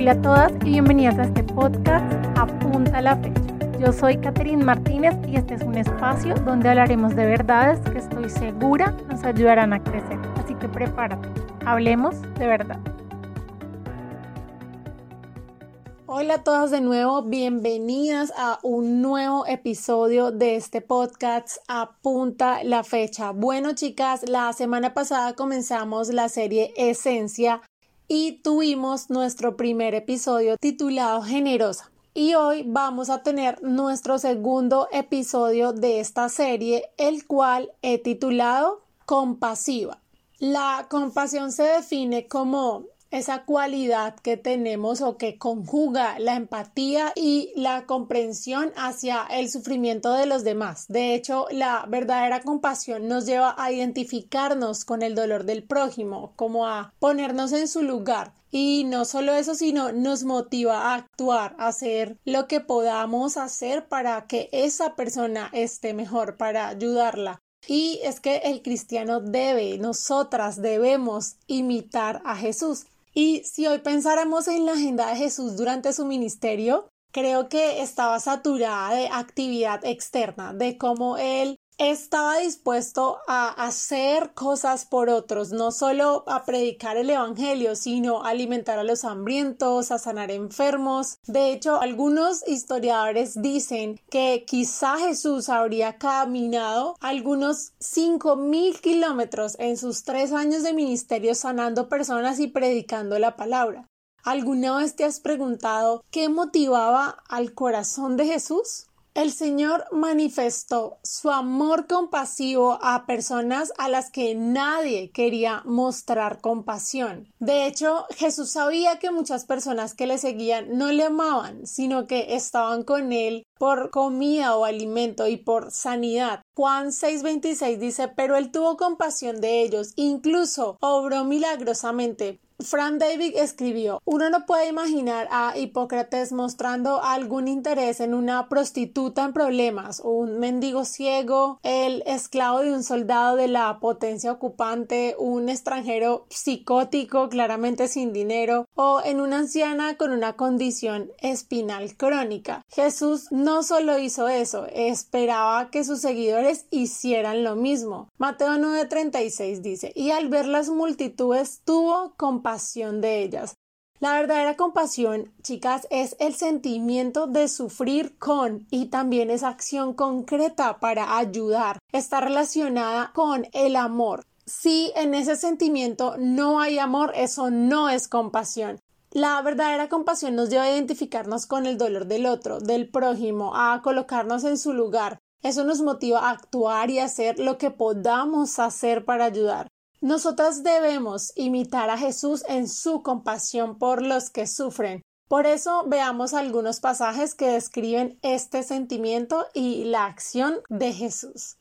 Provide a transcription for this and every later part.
Hola a todas y bienvenidas a este podcast Apunta la fecha. Yo soy Catherine Martínez y este es un espacio donde hablaremos de verdades que estoy segura nos ayudarán a crecer. Así que prepárate, hablemos de verdad. Hola a todas de nuevo, bienvenidas a un nuevo episodio de este podcast Apunta la fecha. Bueno chicas, la semana pasada comenzamos la serie Esencia y tuvimos nuestro primer episodio titulado Generosa. Y hoy vamos a tener nuestro segundo episodio de esta serie, el cual he titulado Compasiva. La compasión se define como esa cualidad que tenemos o que conjuga la empatía y la comprensión hacia el sufrimiento de los demás. De hecho, la verdadera compasión nos lleva a identificarnos con el dolor del prójimo, como a ponernos en su lugar. Y no solo eso, sino nos motiva a actuar, a hacer lo que podamos hacer para que esa persona esté mejor, para ayudarla. Y es que el cristiano debe, nosotras debemos imitar a Jesús. Y si hoy pensáramos en la agenda de Jesús durante su ministerio, creo que estaba saturada de actividad externa, de cómo él estaba dispuesto a hacer cosas por otros, no solo a predicar el Evangelio, sino a alimentar a los hambrientos, a sanar enfermos. De hecho, algunos historiadores dicen que quizá Jesús habría caminado algunos cinco mil kilómetros en sus tres años de ministerio sanando personas y predicando la palabra. ¿Alguna vez te has preguntado qué motivaba al corazón de Jesús? El Señor manifestó su amor compasivo a personas a las que nadie quería mostrar compasión. De hecho, Jesús sabía que muchas personas que le seguían no le amaban, sino que estaban con él por comida o alimento y por sanidad. Juan 6:26 dice, pero él tuvo compasión de ellos, incluso obró milagrosamente Frank David escribió, uno no puede imaginar a Hipócrates mostrando algún interés en una prostituta en problemas, un mendigo ciego, el esclavo de un soldado de la potencia ocupante, un extranjero psicótico claramente sin dinero o en una anciana con una condición espinal crónica. Jesús no solo hizo eso, esperaba que sus seguidores hicieran lo mismo. Mateo 9:36 dice, y al ver las multitudes tuvo compasión de ellas. La verdadera compasión, chicas, es el sentimiento de sufrir con y también es acción concreta para ayudar. Está relacionada con el amor. Si en ese sentimiento no hay amor, eso no es compasión. La verdadera compasión nos lleva a identificarnos con el dolor del otro, del prójimo, a colocarnos en su lugar. Eso nos motiva a actuar y hacer lo que podamos hacer para ayudar. Nosotras debemos imitar a Jesús en su compasión por los que sufren. Por eso veamos algunos pasajes que describen este sentimiento y la acción de Jesús.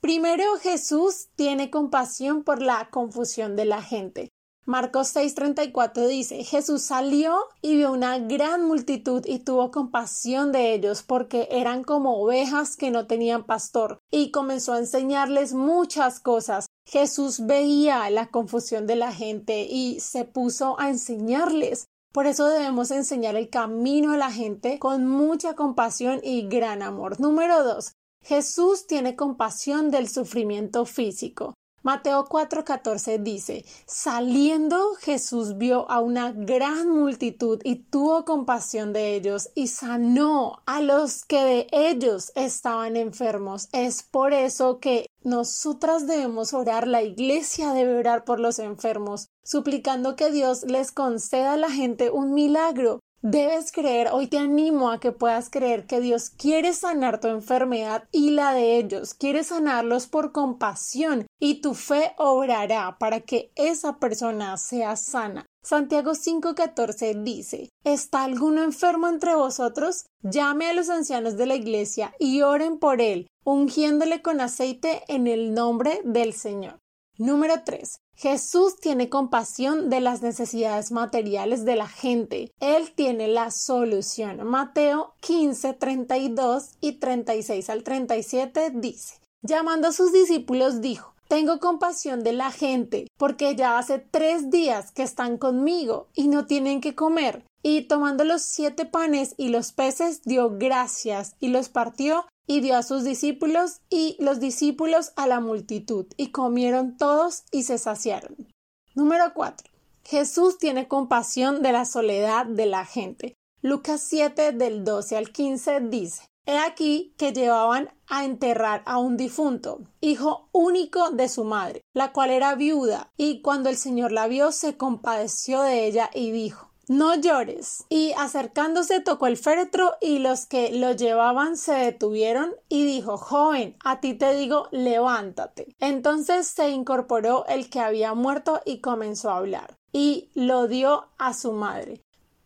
Primero, Jesús tiene compasión por la confusión de la gente. Marcos 6:34 dice, Jesús salió y vio una gran multitud y tuvo compasión de ellos porque eran como ovejas que no tenían pastor y comenzó a enseñarles muchas cosas. Jesús veía la confusión de la gente y se puso a enseñarles. Por eso debemos enseñar el camino a la gente con mucha compasión y gran amor. Número dos, Jesús tiene compasión del sufrimiento físico. Mateo 4:14 dice, saliendo Jesús vio a una gran multitud y tuvo compasión de ellos y sanó a los que de ellos estaban enfermos. Es por eso que nosotras debemos orar, la iglesia debe orar por los enfermos, suplicando que Dios les conceda a la gente un milagro. Debes creer, hoy te animo a que puedas creer que Dios quiere sanar tu enfermedad y la de ellos, quiere sanarlos por compasión y tu fe obrará para que esa persona sea sana. Santiago 5:14 dice, ¿Está alguno enfermo entre vosotros? Llame a los ancianos de la iglesia y oren por él, ungiéndole con aceite en el nombre del Señor. Número 3. Jesús tiene compasión de las necesidades materiales de la gente. Él tiene la solución. Mateo 15, 32 y 36 al 37 dice, llamando a sus discípulos dijo, Tengo compasión de la gente, porque ya hace tres días que están conmigo y no tienen que comer. Y tomando los siete panes y los peces, dio gracias y los partió y dio a sus discípulos y los discípulos a la multitud, y comieron todos y se saciaron. Número 4. Jesús tiene compasión de la soledad de la gente. Lucas 7 del 12 al 15 dice He aquí que llevaban a enterrar a un difunto, hijo único de su madre, la cual era viuda, y cuando el Señor la vio se compadeció de ella y dijo no llores. Y acercándose tocó el féretro y los que lo llevaban se detuvieron y dijo Joven, a ti te digo, levántate. Entonces se incorporó el que había muerto y comenzó a hablar y lo dio a su madre.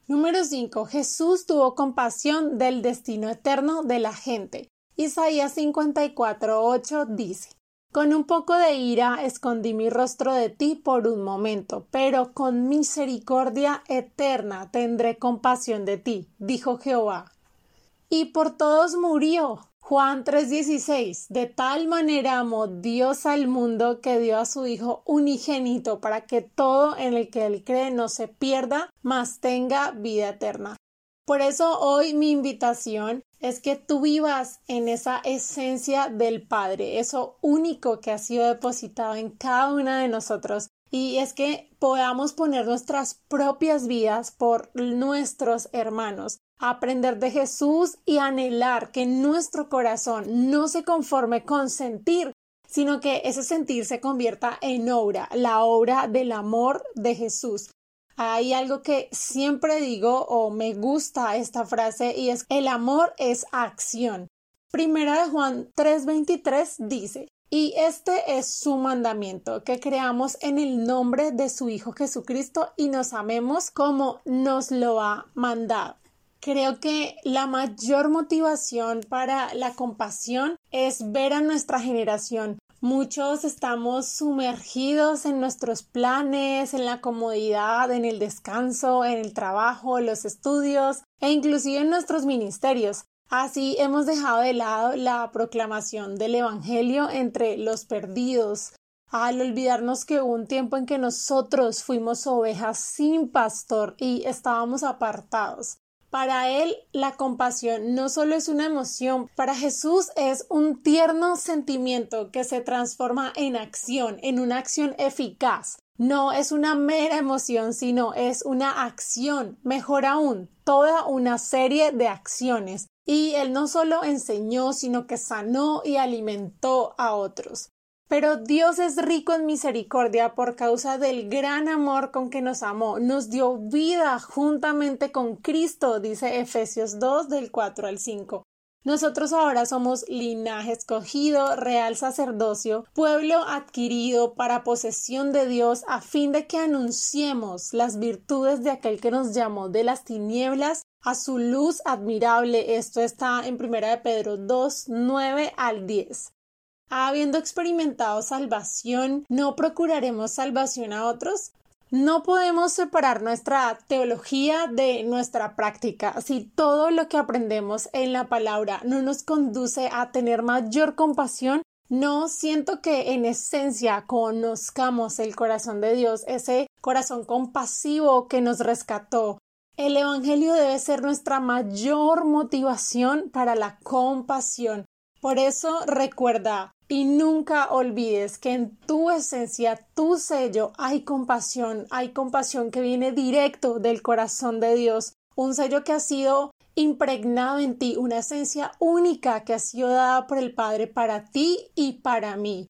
Número 5. Jesús tuvo compasión del destino eterno de la gente. Isaías 54.8 dice Con un poco de ira escondí mi rostro de ti por un momento, pero con misericordia eterna tendré compasión de ti, dijo Jehová. Y por todos murió, Juan 3:16 De tal manera amó Dios al mundo que dio a su Hijo unigénito para que todo en el que Él cree no se pierda, mas tenga vida eterna. Por eso hoy mi invitación es que tú vivas en esa esencia del Padre, eso único que ha sido depositado en cada una de nosotros. Y es que podamos poner nuestras propias vidas por nuestros hermanos, aprender de Jesús y anhelar que nuestro corazón no se conforme con sentir, sino que ese sentir se convierta en obra, la obra del amor de Jesús. Hay algo que siempre digo o me gusta esta frase y es el amor es acción. Primera de Juan 3:23 dice, y este es su mandamiento, que creamos en el nombre de su Hijo Jesucristo y nos amemos como nos lo ha mandado. Creo que la mayor motivación para la compasión es ver a nuestra generación. Muchos estamos sumergidos en nuestros planes, en la comodidad, en el descanso, en el trabajo, los estudios e inclusive en nuestros ministerios. Así hemos dejado de lado la proclamación del Evangelio entre los perdidos, al olvidarnos que hubo un tiempo en que nosotros fuimos ovejas sin pastor y estábamos apartados. Para él la compasión no solo es una emoción, para Jesús es un tierno sentimiento que se transforma en acción, en una acción eficaz. No es una mera emoción, sino es una acción, mejor aún, toda una serie de acciones. Y él no solo enseñó, sino que sanó y alimentó a otros. Pero Dios es rico en misericordia por causa del gran amor con que nos amó. Nos dio vida juntamente con Cristo, dice Efesios 2 del 4 al 5. Nosotros ahora somos linaje escogido, real sacerdocio, pueblo adquirido para posesión de Dios a fin de que anunciemos las virtudes de aquel que nos llamó de las tinieblas a su luz admirable. Esto está en 1 de Pedro 2, 9 al 10 habiendo experimentado salvación, ¿no procuraremos salvación a otros? No podemos separar nuestra teología de nuestra práctica. Si todo lo que aprendemos en la palabra no nos conduce a tener mayor compasión, no siento que en esencia conozcamos el corazón de Dios, ese corazón compasivo que nos rescató. El Evangelio debe ser nuestra mayor motivación para la compasión. Por eso recuerda, y nunca olvides que en tu esencia, tu sello, hay compasión, hay compasión que viene directo del corazón de Dios, un sello que ha sido impregnado en ti, una esencia única que ha sido dada por el Padre para ti y para mí.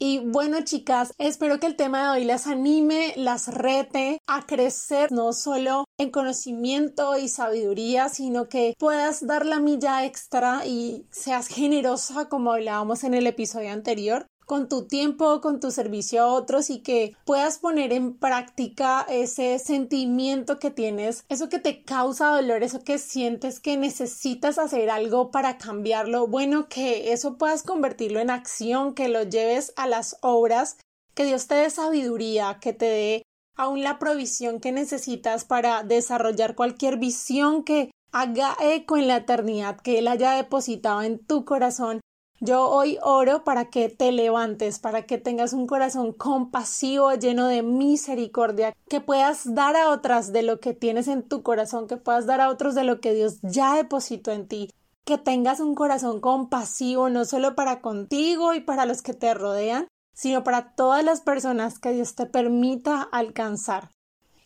Y bueno, chicas, espero que el tema de hoy las anime, las rete a crecer no solo en conocimiento y sabiduría, sino que puedas dar la milla extra y seas generosa como hablábamos en el episodio anterior con tu tiempo, con tu servicio a otros y que puedas poner en práctica ese sentimiento que tienes, eso que te causa dolor, eso que sientes que necesitas hacer algo para cambiarlo, bueno, que eso puedas convertirlo en acción, que lo lleves a las obras, que Dios te dé sabiduría, que te dé aún la provisión que necesitas para desarrollar cualquier visión que haga eco en la eternidad que Él haya depositado en tu corazón Yo hoy oro para que te levantes, para que tengas un corazón compasivo, lleno de misericordia, que puedas dar a otras de lo que tienes en tu corazón, que puedas dar a otros de lo que Dios ya depositó en ti, que tengas un corazón compasivo no solo para contigo y para los que te rodean, sino para todas las personas que Dios te permita alcanzar.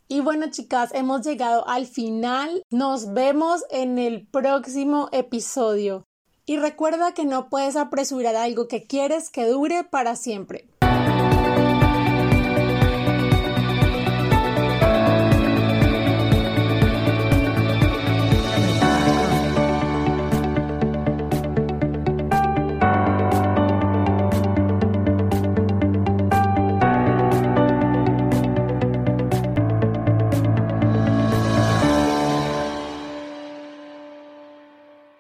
Y bueno, chicas, hemos llegado al final. Nos vemos en el próximo episodio. Y recuerda que no puedes apresurar algo que quieres que dure para siempre.